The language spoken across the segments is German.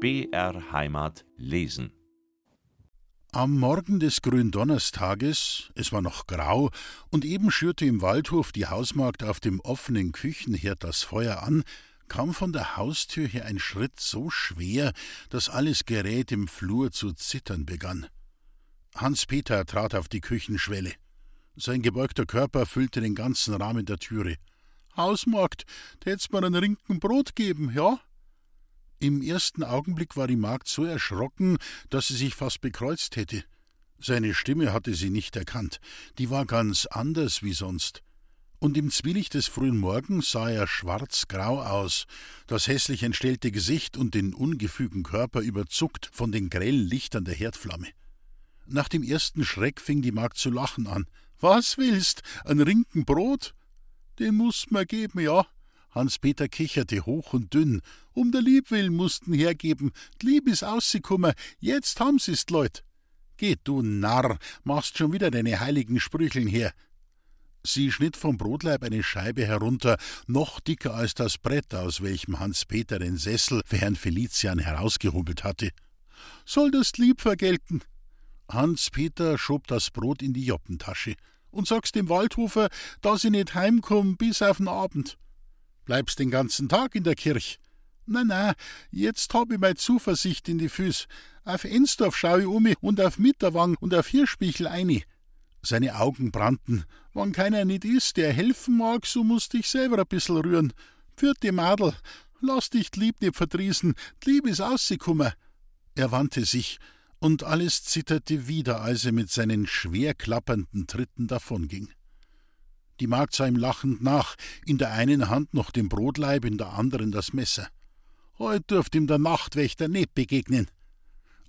BR Heimat lesen. Am Morgen des Gründonnerstages, es war noch grau, und eben schürte im Waldhof die Hausmagd auf dem offenen Küchenherd das Feuer an, kam von der Haustür her ein Schritt so schwer, dass alles Gerät im Flur zu zittern begann. Hans-Peter trat auf die Küchenschwelle. Sein gebeugter Körper füllte den ganzen Rahmen der Türe. Hausmagd, tät's mir ein Rinken Brot geben, ja? Im ersten Augenblick war die Magd so erschrocken, dass sie sich fast bekreuzt hätte. Seine Stimme hatte sie nicht erkannt, die war ganz anders wie sonst. Und im Zwielicht des frühen Morgens sah er schwarz-grau aus, das hässlich entstellte Gesicht und den ungefügen Körper überzuckt von den grellen Lichtern der Herdflamme. Nach dem ersten Schreck fing die Magd zu lachen an. Was willst? Ein Rinken Brot? Den musst mir geben, ja. Hans-Peter kicherte hoch und dünn. Um der Lieb willen mussten hergeben. D'Lieb is ausgekommen. Jetzt haben sie's, Leut. Geh, du Narr, machst schon wieder deine heiligen Sprücheln her. Sie schnitt vom Brotleib eine Scheibe herunter, noch dicker als das Brett, aus welchem Hans-Peter den Sessel für Herrn Felician herausgehobelt hatte. Soll das lieb vergelten? Hans-Peter schob das Brot in die Joppentasche. Und sagst dem Waldhofer, dass ich nicht heimkomm bis auf den Abend. Bleibst den ganzen Tag in der Kirch? Na, na, jetzt hab ich mei Zuversicht in die Füß. Auf Ensdorf schau ich um und auf Mitterwang und auf Hirschbichel eine. Seine Augen brannten. Wann keiner nicht ist, der helfen mag, so musst ich selber ein bissel rühren. Vierte Madel, lass dich lieb nicht verdriesen, lieb is ausgekommen. Er wandte sich, und alles zitterte wieder, als er mit seinen schwer klappernden Tritten davonging. Die Magd sah ihm lachend nach, in der einen Hand noch den Brotleib, in der anderen das Messer. Heut dürft ihm der Nachtwächter nicht begegnen.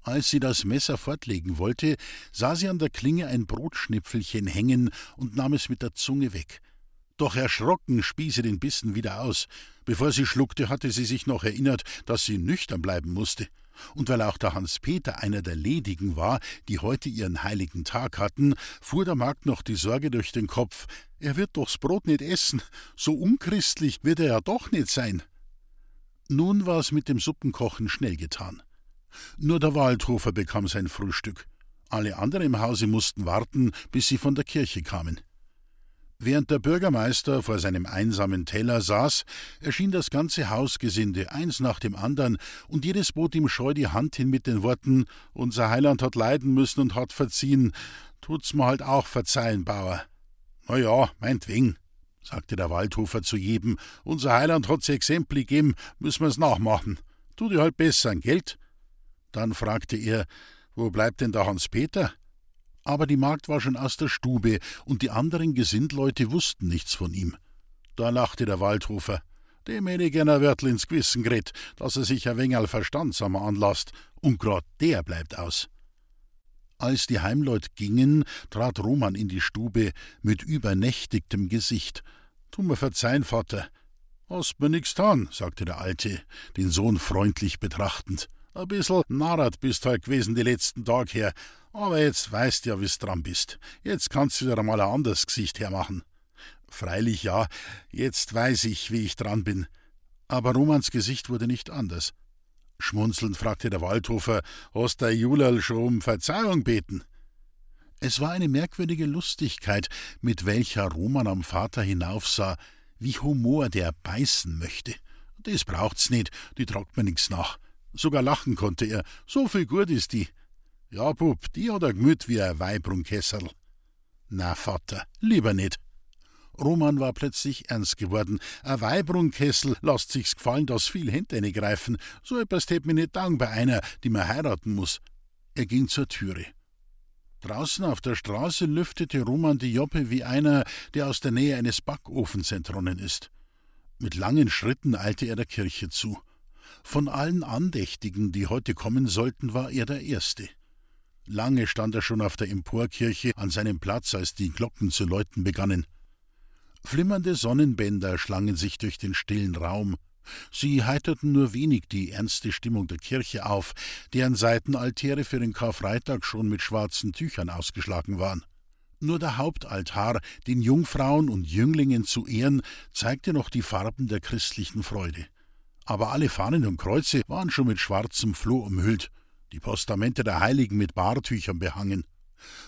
Als sie das Messer fortlegen wollte, sah sie an der Klinge ein Brotschnipfelchen hängen und nahm es mit der Zunge weg. Doch erschrocken spie sie den Bissen wieder aus. Bevor sie schluckte, hatte sie sich noch erinnert, dass sie nüchtern bleiben musste. Und weil auch der Hans-Peter einer der Ledigen war, die heute ihren heiligen Tag hatten, fuhr der Magd noch die Sorge durch den Kopf: Er wird doch's Brot nicht essen, so unchristlich wird er ja doch nicht sein. Nun war es mit dem Suppenkochen schnell getan. Nur der Waldhofer bekam sein Frühstück. Alle anderen im Hause mussten warten, bis sie von der Kirche kamen. Während der Bürgermeister vor seinem einsamen Teller saß, erschien das ganze Hausgesinde, eins nach dem andern, und jedes bot ihm scheu die Hand hin mit den Worten: Unser Heiland hat leiden müssen und hat verziehen. Tut's mir halt auch verzeihen, Bauer. Na ja, meinetwegen, sagte der Waldhofer zu jedem. Unser Heiland hat's Exempli gegeben, müssen wir's nachmachen. Tu dir halt besser, Geld? Dann fragte er: Wo bleibt denn der Hans-Peter? Aber die Magd war schon aus der Stube, und die anderen Gesindleute wussten nichts von ihm. Da lachte der Waldhofer. Dem hätte ich gern Wörtl ins Gewissen geredet, dass er sich ein wenig verstandsamer anlasst, und grad der bleibt aus. Als die Heimleut gingen, trat Roman in die Stube mit übernächtigtem Gesicht. Tu mir verzeihen, Vater. Hast mir nix getan, sagte der Alte, den Sohn freundlich betrachtend. A bissel narrat bist halt gewesen die letzten Tag her, aber jetzt weißt ja, wie's dran bist. Jetzt kannst du wieder mal ein anderes Gesicht hermachen. Freilich ja, jetzt weiß ich, wie ich dran bin. Aber Romans Gesicht wurde nicht anders. Schmunzelnd fragte der Waldhofer, hast der Julal schon um Verzeihung beten? Es war eine merkwürdige Lustigkeit, mit welcher Roman am Vater hinaufsah, wie Humor der beißen möchte. Das braucht's nicht, die tragt mir nix nach. Sogar lachen konnte er, so viel gut ist die. Ja, Bub, die hat ein Gemüt wie ein Weibrunkessel. Na, Vater, lieber nicht. Roman war plötzlich ernst geworden. Ein Weibrunkessel lasst sich's gefallen, dass viel Hände greifen. So etwas tät mir nicht taugen bei einer, die man heiraten muss. Er ging zur Türe. Draußen auf der Straße lüftete Roman die Joppe wie einer, der aus der Nähe eines Backofens entronnen ist. Mit langen Schritten eilte er der Kirche zu. Von allen Andächtigen, die heute kommen sollten, war er der Erste. Lange stand er schon auf der Emporkirche an seinem Platz, als die Glocken zu läuten begannen. Flimmernde Sonnenbänder schlangen sich durch den stillen Raum. Sie heiterten nur wenig die ernste Stimmung der Kirche auf, deren Seitenaltäre für den Karfreitag schon mit schwarzen Tüchern ausgeschlagen waren. Nur der Hauptaltar, den Jungfrauen und Jünglingen zu Ehren, zeigte noch die Farben der christlichen Freude. aber alle Fahnen und Kreuze waren schon mit schwarzem Floh umhüllt, die Postamente der Heiligen mit Bartüchern behangen.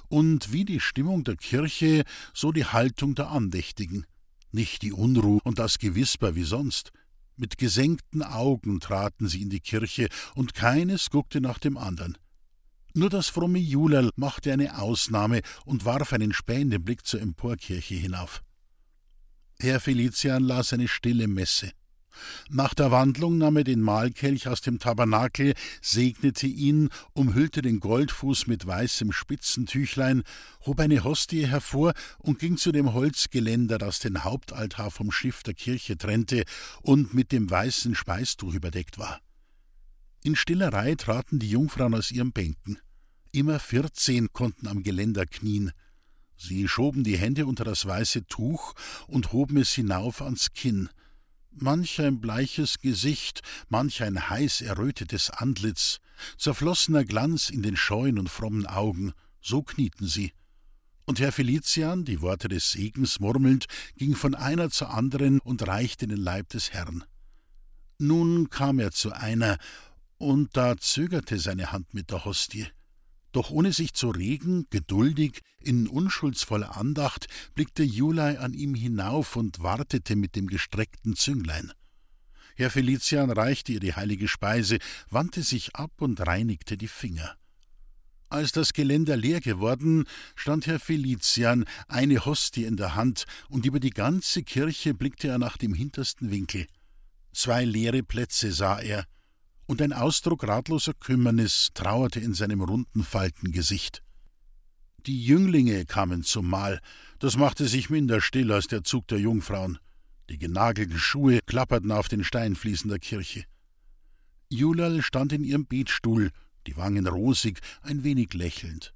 Und wie die Stimmung der Kirche, so die Haltung der Andächtigen. Nicht die Unruh und das Gewisper wie sonst. Mit gesenkten Augen traten sie in die Kirche, und keines guckte nach dem andern. Nur das fromme Julerl machte eine Ausnahme und warf einen spähenden Blick zur Emporkirche hinauf. Herr Felician las eine stille Messe. Nach der Wandlung nahm er den Mahlkelch aus dem Tabernakel, segnete ihn, umhüllte den Goldfuß mit weißem Spitzentüchlein, hob eine Hostie hervor und ging zu dem Holzgeländer, das den Hauptaltar vom Schiff der Kirche trennte und mit dem weißen Speistuch überdeckt war. In stiller Reihe traten die Jungfrauen aus ihren Bänken. Immer vierzehn konnten am Geländer knien. Sie schoben die Hände unter das weiße Tuch und hoben es hinauf ans Kinn manch ein bleiches Gesicht, manch ein heiß errötetes Antlitz, zerflossener Glanz in den scheuen und frommen Augen, so knieten sie. Und Herr Felician, die Worte des Segens murmelnd, ging von einer zur anderen und reichte den Leib des Herrn. Nun kam er zu einer, und da zögerte seine Hand mit der Hostie. Doch ohne sich zu regen, geduldig, in unschuldsvoller Andacht, blickte Julai an ihm hinauf und wartete mit dem gestreckten Zünglein. Herr Felician reichte ihr die heilige Speise, wandte sich ab und reinigte die Finger. Als das Geländer leer geworden, stand Herr Felician, eine Hostie in der Hand, und über die ganze Kirche blickte er nach dem hintersten Winkel. Zwei leere Plätze sah er, und ein Ausdruck ratloser Kümmernis trauerte in seinem runden Faltengesicht. Die Jünglinge kamen zum Mahl, das machte sich minder still als der Zug der Jungfrauen. Die genagelten Schuhe klapperten auf den Steinfliesen der Kirche. Julal stand in ihrem Betstuhl, die Wangen rosig, ein wenig lächelnd.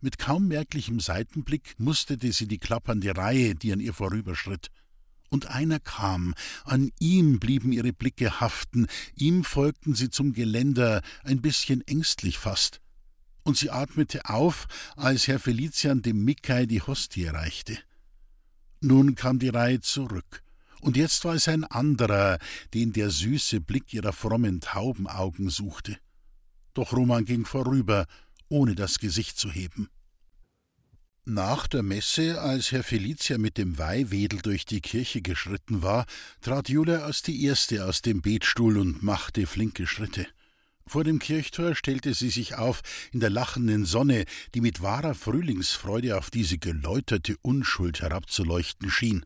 Mit kaum merklichem Seitenblick musterte sie die klappernde Reihe, die an ihr vorüberschritt und einer kam, an ihm blieben ihre Blicke haften, ihm folgten sie zum Geländer, ein bisschen ängstlich fast. Und sie atmete auf, als Herr Felician dem Mikai die Hostie reichte. Nun kam die Reihe zurück, und jetzt war es ein anderer, den der süße Blick ihrer frommen Taubenaugen suchte. Doch Roman ging vorüber, ohne das Gesicht zu heben. Nach der Messe, als Herr Felicia mit dem Weihwedel durch die Kirche geschritten war, trat Julia als die Erste aus dem Betstuhl und machte flinke Schritte. Vor dem Kirchtor stellte sie sich auf in der lachenden Sonne, die mit wahrer Frühlingsfreude auf diese geläuterte Unschuld herabzuleuchten schien.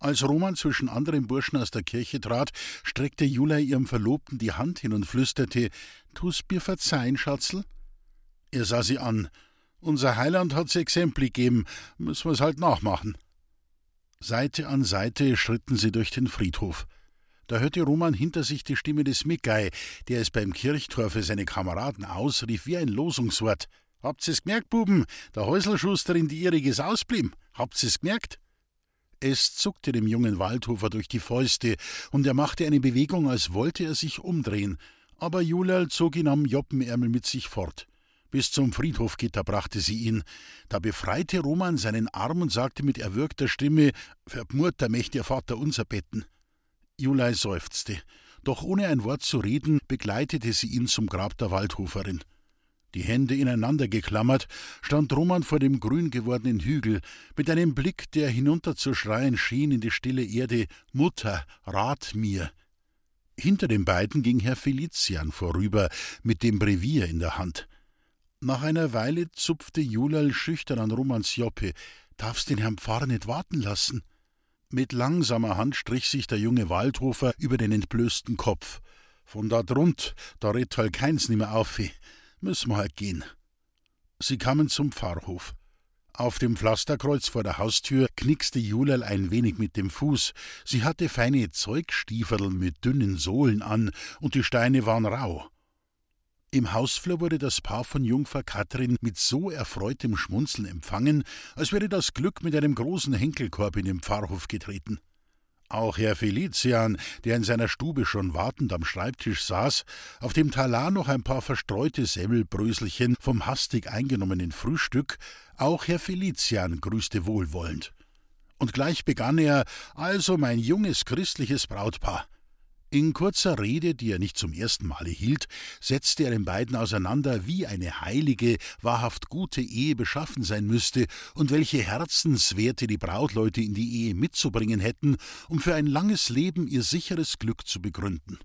Als Roman zwischen anderen Burschen aus der Kirche trat, streckte Julia ihrem Verlobten die Hand hin und flüsterte: Tu's mir verzeihen, Schatzel? Er sah sie an, unser Heiland hat's Exempli gegeben, müssen wir's halt nachmachen. Seite an Seite schritten sie durch den Friedhof. Da hörte Roman hinter sich die Stimme des Mickey, der es beim Kirchtor für seine Kameraden ausrief wie ein Losungswort. Habt's es gemerkt, Buben? Der Häuselschusterin die ihriges ausblieben. Habt's es gemerkt? Es zuckte dem jungen Waldhofer durch die Fäuste, und er machte eine Bewegung, als wollte er sich umdrehen. Aber Julial zog ihn am Joppenärmel mit sich fort. Bis zum Friedhofgitter brachte sie ihn. Da befreite Roman seinen Arm und sagte mit erwürgter Stimme: Verbmurter möchte ihr Vater unser betten. Julei seufzte. Doch ohne ein Wort zu reden, begleitete sie ihn zum Grab der Waldhoferin. Die Hände ineinander geklammert, stand Roman vor dem grün gewordenen Hügel, mit einem Blick, der hinunterzuschreien schien in die stille Erde: Mutter, rat mir! Hinter den beiden ging Herr Felician vorüber, mit dem Brevier in der Hand. Nach einer Weile zupfte Julal schüchtern an Romans Joppe. Darfst den Herrn Pfarrer nicht warten lassen? Mit langsamer Hand strich sich der junge Waldhofer über den entblößten Kopf. Von da drunt, da redt halt keins nimmer auf. Müssen wir halt gehen. Sie kamen zum Pfarrhof. Auf dem Pflasterkreuz vor der Haustür knickste Julal ein wenig mit dem Fuß. Sie hatte feine Zeugstieferl mit dünnen Sohlen an, und die Steine waren rau. Im Hausflur wurde das Paar von Jungfer Katrin mit so erfreutem Schmunzeln empfangen, als wäre das Glück mit einem großen Henkelkorb in den Pfarrhof getreten. Auch Herr Felician, der in seiner Stube schon wartend am Schreibtisch saß, auf dem Talar noch ein paar verstreute Semmelbröselchen vom hastig eingenommenen Frühstück, auch Herr Felician grüßte wohlwollend. Und gleich begann er: Also, mein junges christliches Brautpaar, In kurzer Rede, die er nicht zum ersten Male hielt, setzte er den beiden auseinander, wie eine heilige, wahrhaft gute Ehe beschaffen sein müsste und welche Herzenswerte die Brautleute in die Ehe mitzubringen hätten, um für ein langes Leben ihr sicheres Glück zu begründen.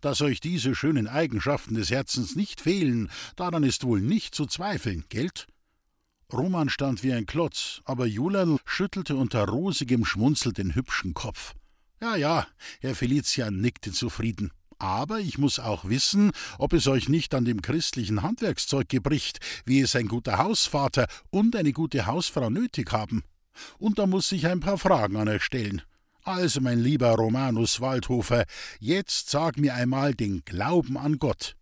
Dass euch diese schönen Eigenschaften des Herzens nicht fehlen, daran ist wohl nicht zu zweifeln, gelt? Roman stand wie ein Klotz, aber Julerl schüttelte unter rosigem Schmunzel den hübschen Kopf. Ja, ja, Herr Felician nickte zufrieden. Aber ich muss auch wissen, ob es euch nicht an dem christlichen Handwerkszeug gebricht, wie es ein guter Hausvater und eine gute Hausfrau nötig haben. Und da muss ich ein paar Fragen an euch stellen. Also, mein lieber Romanus Waldhofer, jetzt sag mir einmal den Glauben an Gott.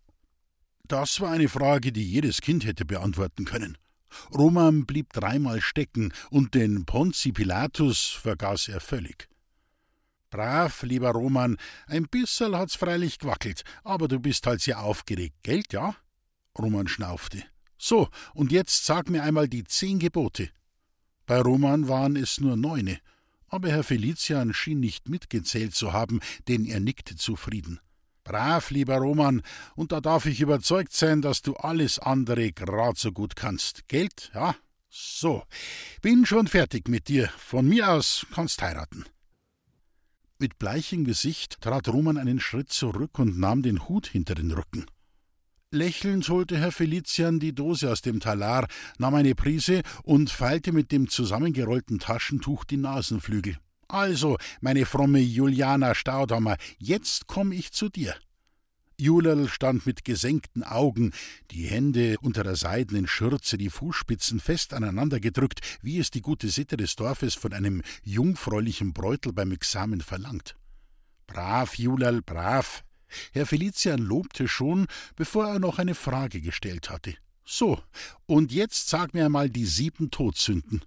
Das war eine Frage, die jedes Kind hätte beantworten können. Roman blieb dreimal stecken, und den Ponzi Pilatus vergaß er völlig. Brav, lieber Roman, ein bisserl hat's freilich gewackelt, aber du bist halt sehr aufgeregt, gelt, ja? Roman schnaufte. So, und jetzt sag mir einmal die zehn Gebote. Bei Roman waren es nur neune, aber Herr Felician schien nicht mitgezählt zu haben, denn er nickte zufrieden. Brav, lieber Roman, und da darf ich überzeugt sein, dass du alles andere grad so gut kannst. Geld, ja? So, bin schon fertig mit dir. Von mir aus kannst heiraten. Mit bleichem Gesicht trat Roman einen Schritt zurück und nahm den Hut hinter den Rücken. Lächelnd holte Herr Felician die Dose aus dem Talar, nahm eine Prise und feilte mit dem zusammengerollten Taschentuch die Nasenflügel. Also, meine fromme Juliana Staudammer, jetzt komm ich zu dir. Julerl stand mit gesenkten Augen, die Hände unter der seidenen Schürze, die Fußspitzen fest aneinandergedrückt, wie es die gute Sitte des Dorfes von einem jungfräulichen Bräutel beim Examen verlangt. Brav, Julerl, brav. Herr Felician lobte schon, bevor er noch eine Frage gestellt hatte. So, und jetzt sag mir einmal die sieben Todsünden.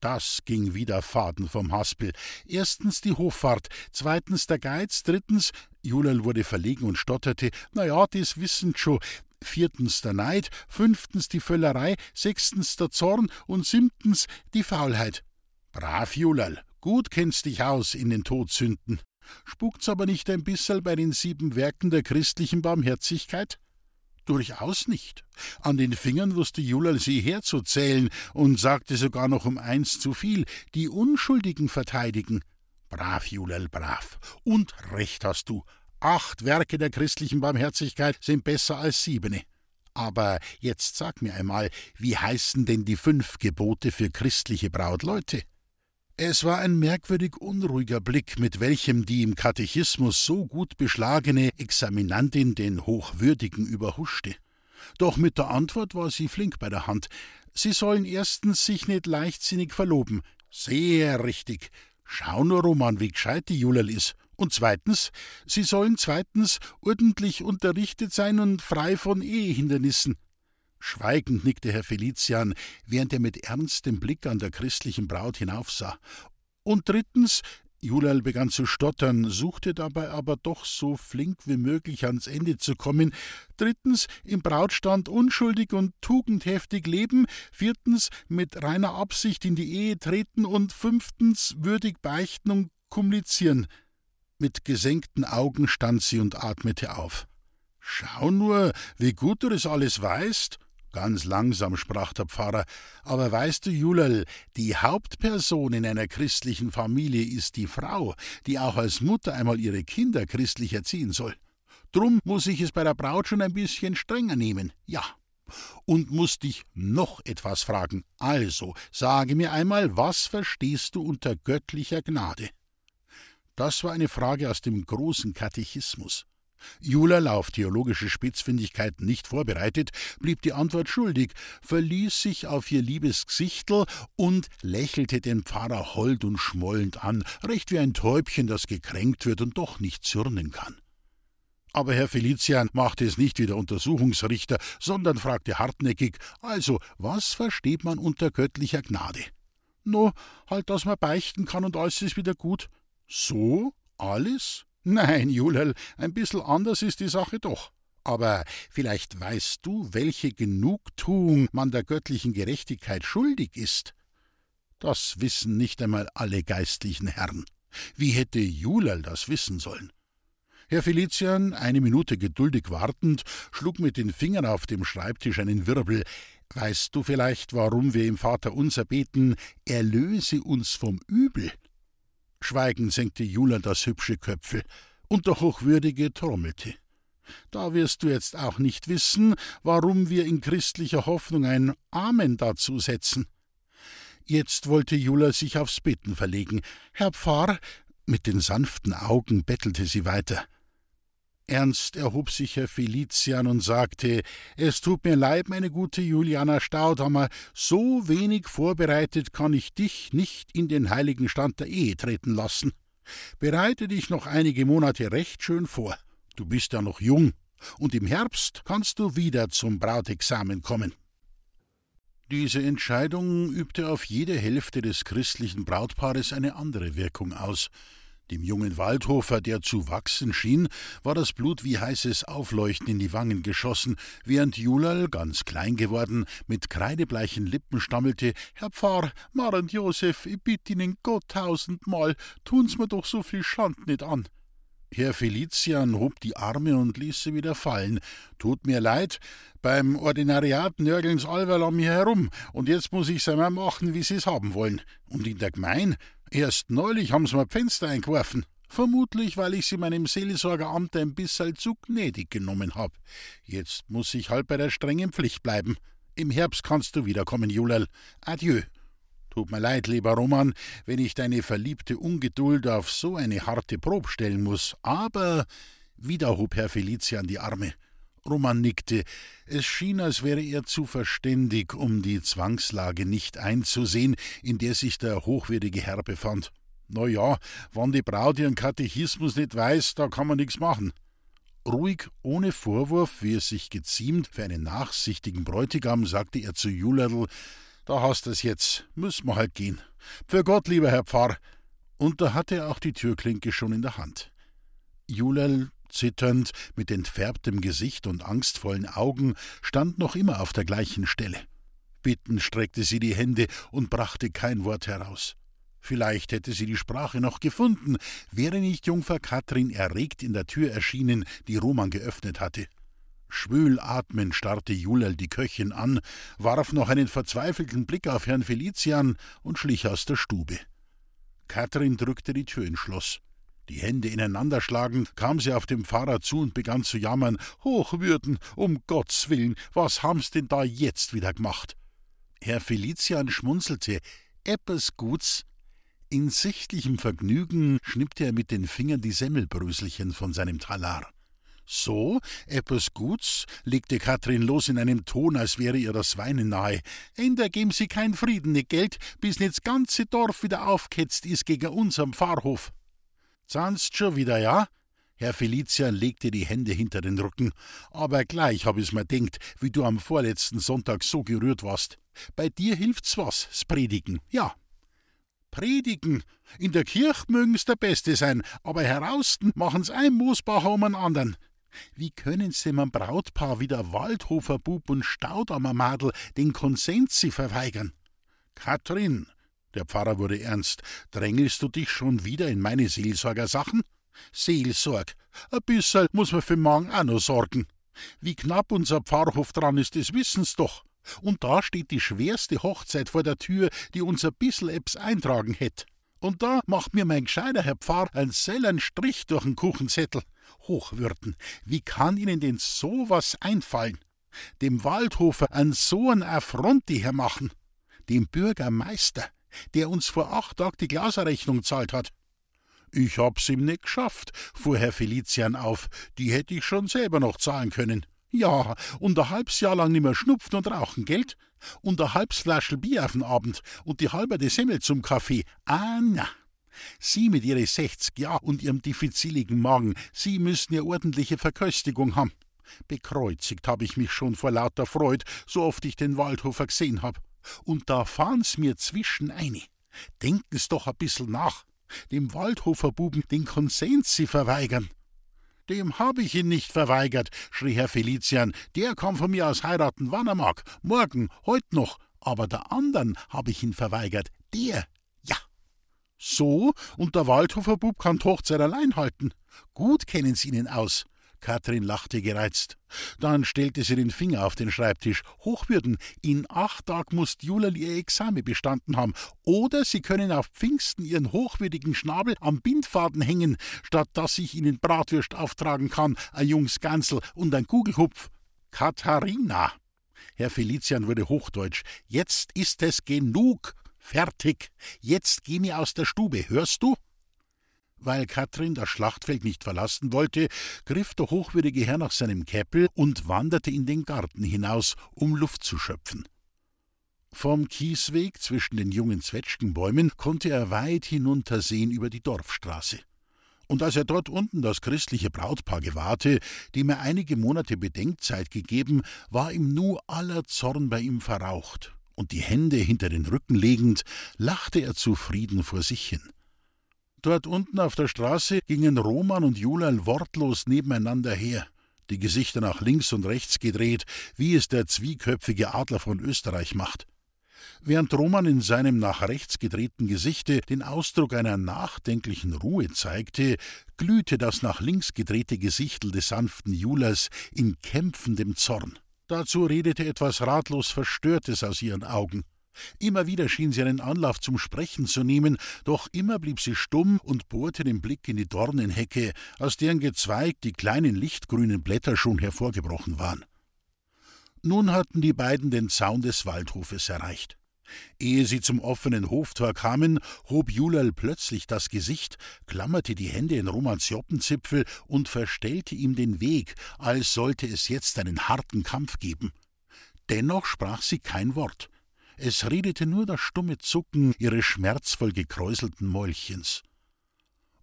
Das ging wieder Faden vom Haspel. Erstens die Hoffahrt, zweitens der Geiz, drittens, Julal wurde verlegen und stotterte, na ja, das wissen schon. Viertens der Neid, fünftens die Völlerei, sechstens der Zorn und siebtens die Faulheit. Brav, Julal, gut kennst dich aus in den Todsünden. Spukt's aber nicht ein bisserl bei den sieben Werken der christlichen Barmherzigkeit? Durchaus nicht. An den Fingern wusste Julal sie herzuzählen und sagte sogar noch um eins zu viel: die Unschuldigen verteidigen. Brav, Julal, brav. Und recht hast du. Acht Werke der christlichen Barmherzigkeit sind besser als siebene. Aber jetzt sag mir einmal, wie heißen denn die fünf Gebote für christliche Brautleute? Es war ein merkwürdig unruhiger Blick, mit welchem die im Katechismus so gut beschlagene Examinantin den Hochwürdigen überhuschte. Doch mit der Antwort war sie flink bei der Hand. Sie sollen erstens sich nicht leichtsinnig verloben. Sehr richtig. Schau nur, Roman, wie gescheit die Julal ist. Und zweitens, sie sollen zweitens ordentlich unterrichtet sein und frei von Ehehindernissen. Schweigend nickte Herr Felician, während er mit ernstem Blick an der christlichen Braut hinaufsah. Und drittens, Julal begann zu stottern, suchte dabei aber doch so flink wie möglich ans Ende zu kommen. Drittens, im Brautstand unschuldig und tugendheftig leben. Viertens, mit reiner Absicht in die Ehe treten. Und fünftens, würdig beichten und kommunizieren. Mit gesenkten Augen stand sie und atmete auf. Schau nur, wie gut du das alles weißt. Ganz langsam sprach der Pfarrer, aber weißt du, Julal, die Hauptperson in einer christlichen Familie ist die Frau, die auch als Mutter einmal ihre Kinder christlich erziehen soll. Drum muss ich es bei der Braut schon ein bisschen strenger nehmen, ja. Und muss dich noch etwas fragen. Also, sage mir einmal, was verstehst du unter göttlicher Gnade? Das war eine Frage aus dem großen Katechismus. Julerl, auf theologische Spitzfindigkeiten nicht vorbereitet, blieb die Antwort schuldig, verließ sich auf ihr liebes Gesichtel und lächelte den Pfarrer hold und schmollend an, recht wie ein Täubchen, das gekränkt wird und doch nicht zürnen kann. Aber Herr Felician machte es nicht wie der Untersuchungsrichter, sondern fragte hartnäckig: Also, was versteht man unter göttlicher Gnade? No, halt, dass man beichten kann und alles ist wieder gut. So? Alles? Nein, Julerl, ein bisschen anders ist die Sache doch. Aber vielleicht weißt du, welche Genugtuung man der göttlichen Gerechtigkeit schuldig ist. Das wissen nicht einmal alle geistlichen Herren. Wie hätte Julerl das wissen sollen? Herr Felician, eine Minute geduldig wartend, schlug mit den Fingern auf dem Schreibtisch einen Wirbel. Weißt du vielleicht, warum wir im Vater unser beten, erlöse uns vom Übel? Schweigend senkte Jula das hübsche Köpfel, und der Hochwürdige trommelte. Da wirst du jetzt auch nicht wissen, warum wir in christlicher Hoffnung ein Amen dazu setzen. Jetzt wollte Jula sich aufs Bitten verlegen. Herr Pfarr, mit den sanften Augen bettelte sie weiter. Ernst erhob sich Herr Felician und sagte: Es tut mir leid, meine gute Juliana Staudammer, so wenig vorbereitet kann ich dich nicht in den heiligen Stand der Ehe treten lassen. Bereite dich noch einige Monate recht schön vor. Du bist ja noch jung, und im Herbst kannst du wieder zum Brautexamen kommen. Diese Entscheidung übte auf jede Hälfte des christlichen Brautpaares eine andere Wirkung aus. Dem jungen Waldhofer, der zu wachsen schien, war das Blut wie heißes Aufleuchten in die Wangen geschossen, während Julal, ganz klein geworden, mit kreidebleichen Lippen stammelte: Herr Pfarr, Marend Josef, ich bitt Ihnen Gott tausendmal, tun's mir doch so viel Schand nicht an. Herr Felician hob die Arme und ließ sie wieder fallen. Tut mir leid, beim Ordinariat nörgeln's allweil an mir herum, und jetzt muss ich's einmal machen, wie sie's haben wollen. Und in der Gemein, erst neulich haben's mir Fenster eingeworfen. Vermutlich, weil ich sie meinem Seelsorgeramt ein bisserl zu gnädig genommen hab. Jetzt muss ich halt bei der strengen Pflicht bleiben. Im Herbst kannst du wiederkommen, Julal. Adieu. Tut mir leid, lieber Roman, wenn ich deine verliebte Ungeduld auf so eine harte Probe stellen muss, aber wieder hob Herr Felician die Arme. Roman nickte. Es schien, als wäre er zu verständig, um die Zwangslage nicht einzusehen, in der sich der hochwürdige Herr befand. Na ja, wann die Braut ihren Katechismus nicht weiß, da kann man nichts machen. Ruhig, ohne Vorwurf, wie es sich geziemt für einen nachsichtigen Bräutigam, sagte er zu Julerl, da hast es jetzt, müssen wir halt gehen. Für Gott, lieber Herr Pfarr. Und da hatte er auch die Türklinke schon in der Hand. Julel, zitternd, mit entfärbtem Gesicht und angstvollen Augen, stand noch immer auf der gleichen Stelle. Bittend streckte sie die Hände und brachte kein Wort heraus. Vielleicht hätte sie die Sprache noch gefunden, wäre nicht Jungfer Katrin erregt in der Tür erschienen, die Roman geöffnet hatte. Schwül atmend starrte Julel die Köchin an, warf noch einen verzweifelten Blick auf Herrn Felician und schlich aus der Stube. Kathrin drückte die Tür ins Schloss. Die Hände ineinanderschlagend kam sie auf den Pfarrer zu und begann zu jammern: Hochwürden, um Gottes Willen, was haben's denn da jetzt wieder gemacht? Herr Felician schmunzelte: Eppers Guts. In sichtlichem Vergnügen schnippte er mit den Fingern die Semmelbröselchen von seinem Talar. So, etwas Guts, legte Katrin los in einem Ton, als wäre ihr das Weinen nahe. Ender geben Sie kein Frieden, nicht Geld, bis nicht das ganze Dorf wieder aufketzt ist gegen uns am Pfarrhof. Zahnst schon wieder, ja? Herr Felician legte die Hände hinter den Rücken. Aber gleich hab ich's mir denkt, wie du am vorletzten Sonntag so gerührt warst. Bei dir hilft's was, s Predigen, ja. Predigen. In der Kirche mögen's der Beste sein, aber herausten machen's ein Moosbacher um einen anderen. Wie können Sie dem Brautpaar wie der Waldhofer Bub und Staudammer Madel den Konsens sie verweigern? Katrin, der Pfarrer wurde ernst, drängelst du dich schon wieder in meine Seelsorgersachen? Seelsorg, ein bisserl muss man für morgen auch noch sorgen. Wie knapp unser Pfarrhof dran ist, das wissen's doch. Und da steht die schwerste Hochzeit vor der Tür, die unser bissel Eps eintragen hätt. Und da macht mir mein gescheiter Herr Pfarr einen sellern Strich durch den Kuchenzettel. Hochwürden, wie kann Ihnen denn so was einfallen? Dem Waldhofer an so einen Affront hermachen? Dem Bürgermeister, der uns vor acht Tagen die Glaserrechnung zahlt hat. Ich hab's ihm nicht geschafft, fuhr Herr Felician auf, die hätte ich schon selber noch zahlen können. Ja, und ein halbes Jahr lang nimmer schnupfen und rauchen, Geld? Und ein halbes Flaschel Bier auf den Abend und die halbe Semmel zum Kaffee. Ah, na. Sie mit Ihren 60 Jahren und Ihrem diffiziligen Magen, Sie müssen ja ordentliche Verköstigung haben. Bekreuzigt habe ich mich schon vor lauter Freud, so oft ich den Waldhofer gesehen hab. Und da fahren's mir zwischen eine. Denken's doch ein bissel nach. Dem Waldhofer Buben den Konsens Sie verweigern. Dem hab ich ihn nicht verweigert, schrie Herr Felician. Der kann von mir aus heiraten, wann er mag. Morgen, heut noch. Aber der andern hab ich ihn verweigert. Der, ja. So, und der Waldhofer Bub kann Hochzeit allein halten. Gut kennen Sie ihn aus. Kathrin lachte gereizt. Dann stellte sie den Finger auf den Schreibtisch. Hochwürden, in acht Tagen muss Julal ihr Examen bestanden haben. Oder Sie können auf Pfingsten Ihren hochwürdigen Schnabel am Bindfaden hängen, statt dass ich Ihnen Bratwürst auftragen kann, ein Jungs Gansel und ein Kugelhupf. Katharina! Herr Felician wurde hochdeutsch. Jetzt ist es genug. Fertig. Jetzt geh mir aus der Stube. Hörst du? Weil Katrin das Schlachtfeld nicht verlassen wollte, griff der hochwürdige Herr nach seinem Käppel und wanderte in den Garten hinaus, um Luft zu schöpfen. Vom Kiesweg zwischen den jungen Zwetschgenbäumen konnte er weit hinuntersehen über die Dorfstraße. Und als er dort unten das christliche Brautpaar gewahrte, dem er einige Monate Bedenkzeit gegeben, war ihm nu aller Zorn bei ihm verraucht, und die Hände hinter den Rücken legend, lachte er zufrieden vor sich hin. Dort unten auf der Straße gingen Roman und Julal wortlos nebeneinander her, die Gesichter nach links und rechts gedreht, wie es der zwieköpfige Adler von Österreich macht. Während Roman in seinem nach rechts gedrehten Gesichte den Ausdruck einer nachdenklichen Ruhe zeigte, glühte das nach links gedrehte Gesichtel des sanften Julas in kämpfendem Zorn. Dazu redete etwas ratlos Verstörtes aus ihren Augen. Immer wieder schien sie einen Anlauf zum Sprechen zu nehmen, doch immer blieb sie stumm und bohrte den Blick in die Dornenhecke, aus deren Gezweig die kleinen lichtgrünen Blätter schon hervorgebrochen waren. Nun hatten die beiden den Zaun des Waldhofes erreicht. Ehe sie zum offenen Hoftor kamen, hob Julal plötzlich das Gesicht, klammerte die Hände in Romans Joppenzipfel und verstellte ihm den Weg, als sollte es jetzt einen harten Kampf geben. Dennoch sprach sie kein Wort. Es redete nur das stumme Zucken ihres schmerzvoll gekräuselten Mäulchens.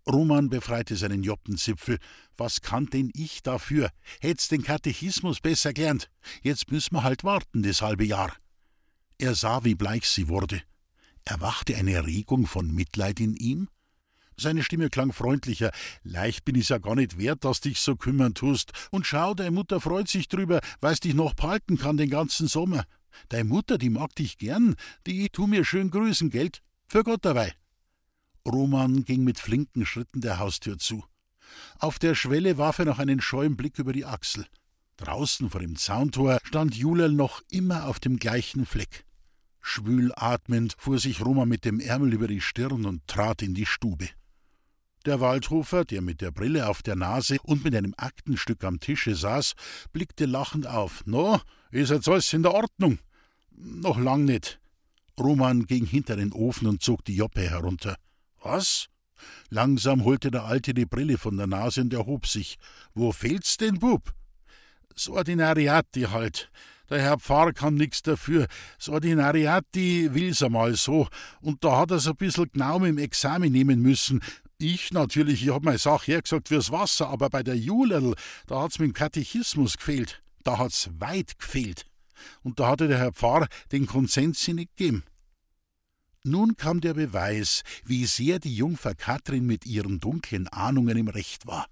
Roman befreite seinen Joppenzipfel. Was kann denn ich dafür? Hätt's den Katechismus besser gelernt. Jetzt müssen wir halt warten, das halbe Jahr. Er sah, wie bleich sie wurde. Erwachte eine Regung von Mitleid in ihm? Seine Stimme klang freundlicher. Leicht bin ich's ja gar nicht wert, dass dich so kümmern tust. Und schau, deine Mutter freut sich drüber, weil's dich noch behalten kann den ganzen Sommer. Deine Mutter, die mag dich gern, die tu mir schön grüßen, Geld. Für Gott dabei. Roman ging mit flinken Schritten der Haustür zu. Auf der Schwelle warf er noch einen scheuen Blick über die Achsel. Draußen vor dem Zauntor stand Julel noch immer auf dem gleichen Fleck. Schwül atmend fuhr sich Roman mit dem Ärmel über die Stirn und trat in die Stube. Der Waldhofer, der mit der Brille auf der Nase und mit einem Aktenstück am Tische saß, blickte lachend auf. No, ist jetzt alles in der Ordnung? Noch lang nicht. Roman ging hinter den Ofen und zog die Joppe herunter. Was? Langsam holte der Alte die Brille von der Nase und erhob sich. Wo fehlt's denn, Bub? S Ordinariati halt. Der Herr Pfarr kann nix dafür. S Ordinariati will's einmal so. Und da hat er's ein bissel genau im Examen nehmen müssen. Ich natürlich, ich hab meine Sache hergesagt fürs Wasser, aber bei der Julerl, da hat's mit dem Katechismus gefehlt. Da hat's weit gefehlt und da hatte der Herr Pfarr den Konsens nicht gegeben. Nun kam der Beweis, wie sehr die Jungfer Katrin mit ihren dunklen Ahnungen im Recht war.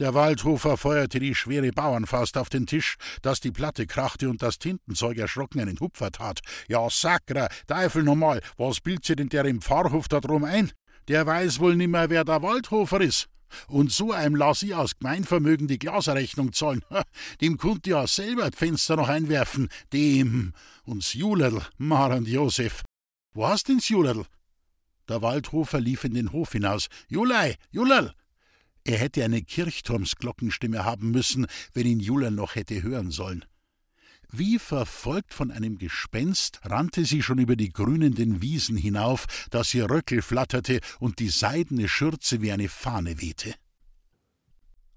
Der Waldhofer feuerte die schwere Bauernfaust auf den Tisch, dass die Platte krachte und das Tintenzeug erschrocken einen Hupfer tat. Ja, Sakra, Teufel nochmal, was bildet sich denn der im Pfarrhof da drum ein? Der weiß wohl nimmer, wer der Waldhofer ist. Und so einem lass ich aus Gemeinvermögen die Glaserrechnung zahlen. Dem konnte ja selber das Fenster noch einwerfen. Dem und Julerl, Mar und Josef. Wo hast denn Julerl? Der Waldhofer lief in den Hof hinaus. Julei, Julerl! Er hätte eine Kirchturmsglockenstimme haben müssen, wenn ihn Julerl noch hätte hören sollen. Wie verfolgt von einem Gespenst rannte sie schon über die grünenden Wiesen hinauf, dass ihr Röckel flatterte und die seidene Schürze wie eine Fahne wehte.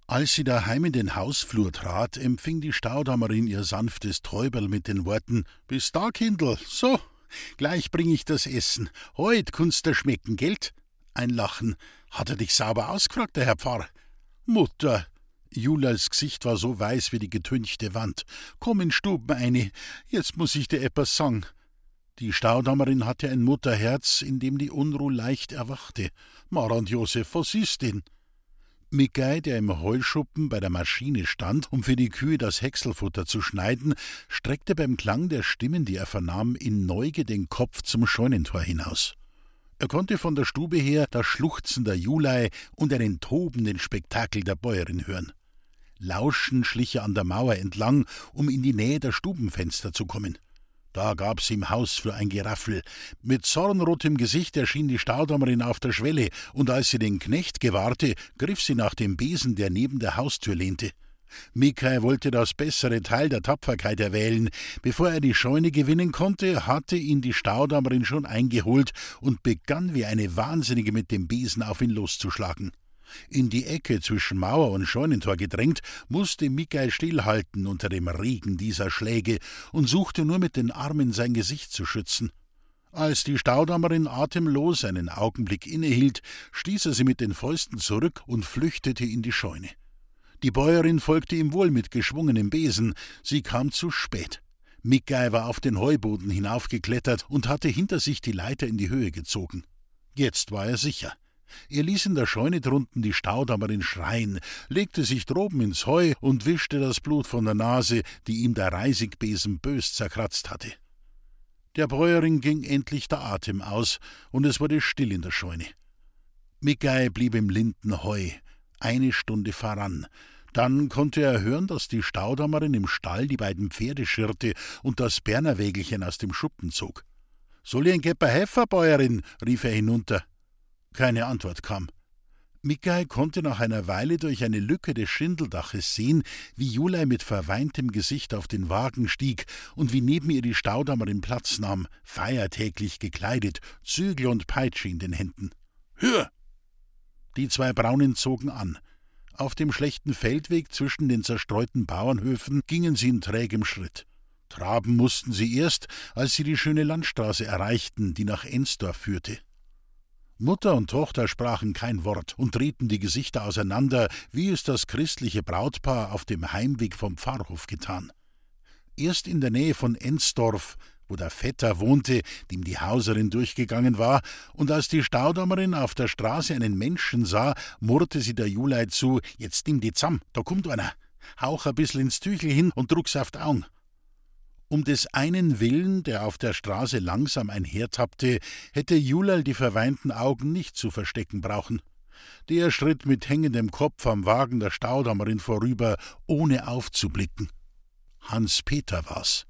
Als sie daheim in den Hausflur trat, empfing die Staudammerin ihr sanftes Täuberl mit den Worten: Bis da, Kindl, so, gleich bring ich das Essen. Heut kunst der schmecken, Geld? Ein Lachen. Hat er dich sauber ausgefragt, der Herr Pfarr? Mutter, Julias Gesicht war so weiß wie die getünchte Wand. Komm in Stuben eine, jetzt muss ich dir etwas sagen. Die Staudammerin hatte ein Mutterherz, in dem die Unruh leicht erwachte. Mara und Josef, was ist denn? Mickey, der im Heuschuppen bei der Maschine stand, um für die Kühe das Häckselfutter zu schneiden, streckte beim Klang der Stimmen, die er vernahm, in Neuge den Kopf zum Scheunentor hinaus. Er konnte von der Stube her das Schluchzen der Julei und einen tobenden Spektakel der Bäuerin hören. Lauschend schlich er an der Mauer entlang, um in die Nähe der Stubenfenster zu kommen. Da gab's im Haus für ein Geraffel. Mit zornrotem Gesicht erschien die Staudammerin auf der Schwelle, und als sie den Knecht gewahrte, griff sie nach dem Besen, der neben der Haustür lehnte. Mikai wollte das bessere Teil der Tapferkeit erwählen. Bevor er die Scheune gewinnen konnte, hatte ihn die Staudammerin schon eingeholt und begann wie eine Wahnsinnige mit dem Besen auf ihn loszuschlagen. In die Ecke zwischen Mauer und Scheunentor gedrängt, musste Michael stillhalten unter dem Regen dieser Schläge und suchte nur mit den Armen sein Gesicht zu schützen. Als die Staudammerin atemlos einen Augenblick innehielt, stieß er sie mit den Fäusten zurück und flüchtete in die Scheune. Die Bäuerin folgte ihm wohl mit geschwungenem Besen, sie kam zu spät. Mickey war auf den Heuboden hinaufgeklettert und hatte hinter sich die Leiter in die Höhe gezogen. Jetzt war er sicher. Er ließ in der Scheune drunten die Staudammerin schreien, legte sich droben ins Heu und wischte das Blut von der Nase, die ihm der Reisigbesen bös zerkratzt hatte. Der Bäuerin ging endlich der Atem aus, und es wurde still in der Scheune. Mickey blieb im Lindenheu, eine Stunde voran. Dann konnte er hören, dass die Staudammerin im Stall die beiden Pferde schirrte und das Bernerwägelchen aus dem Schuppen zog. Soll ich ein Gepper Heffer, Bäuerin? rief er hinunter. Keine Antwort kam. Michael konnte nach einer Weile durch eine Lücke des Schindeldaches sehen, wie Julei mit verweintem Gesicht auf den Wagen stieg und wie neben ihr die Staudammerin Platz nahm, feiertäglich gekleidet, Zügel und Peitsche in den Händen. Hör! Die zwei Braunen zogen an. Auf dem schlechten Feldweg zwischen den zerstreuten Bauernhöfen gingen sie in trägem Schritt. Traben mussten sie erst, als sie die schöne Landstraße erreichten, die nach Ensdorf führte. Mutter und Tochter sprachen kein Wort und drehten die Gesichter auseinander, wie es das christliche Brautpaar auf dem Heimweg vom Pfarrhof getan. Erst in der Nähe von Ensdorf, wo der Vetter wohnte, dem die Hauserin durchgegangen war, und als die Staudammerin auf der Straße einen Menschen sah, murrte sie der Julei zu: Jetzt nimm die Zamm, da kommt einer. Hauch a bissl ins Tüchel hin und druck's auf Augen. Um des einen Willen, der auf der Straße langsam einhertappte, hätte Julal die verweinten Augen nicht zu verstecken brauchen. Der schritt mit hängendem Kopf am Wagen der Staudammerin vorüber, ohne aufzublicken. Hans Peter war's.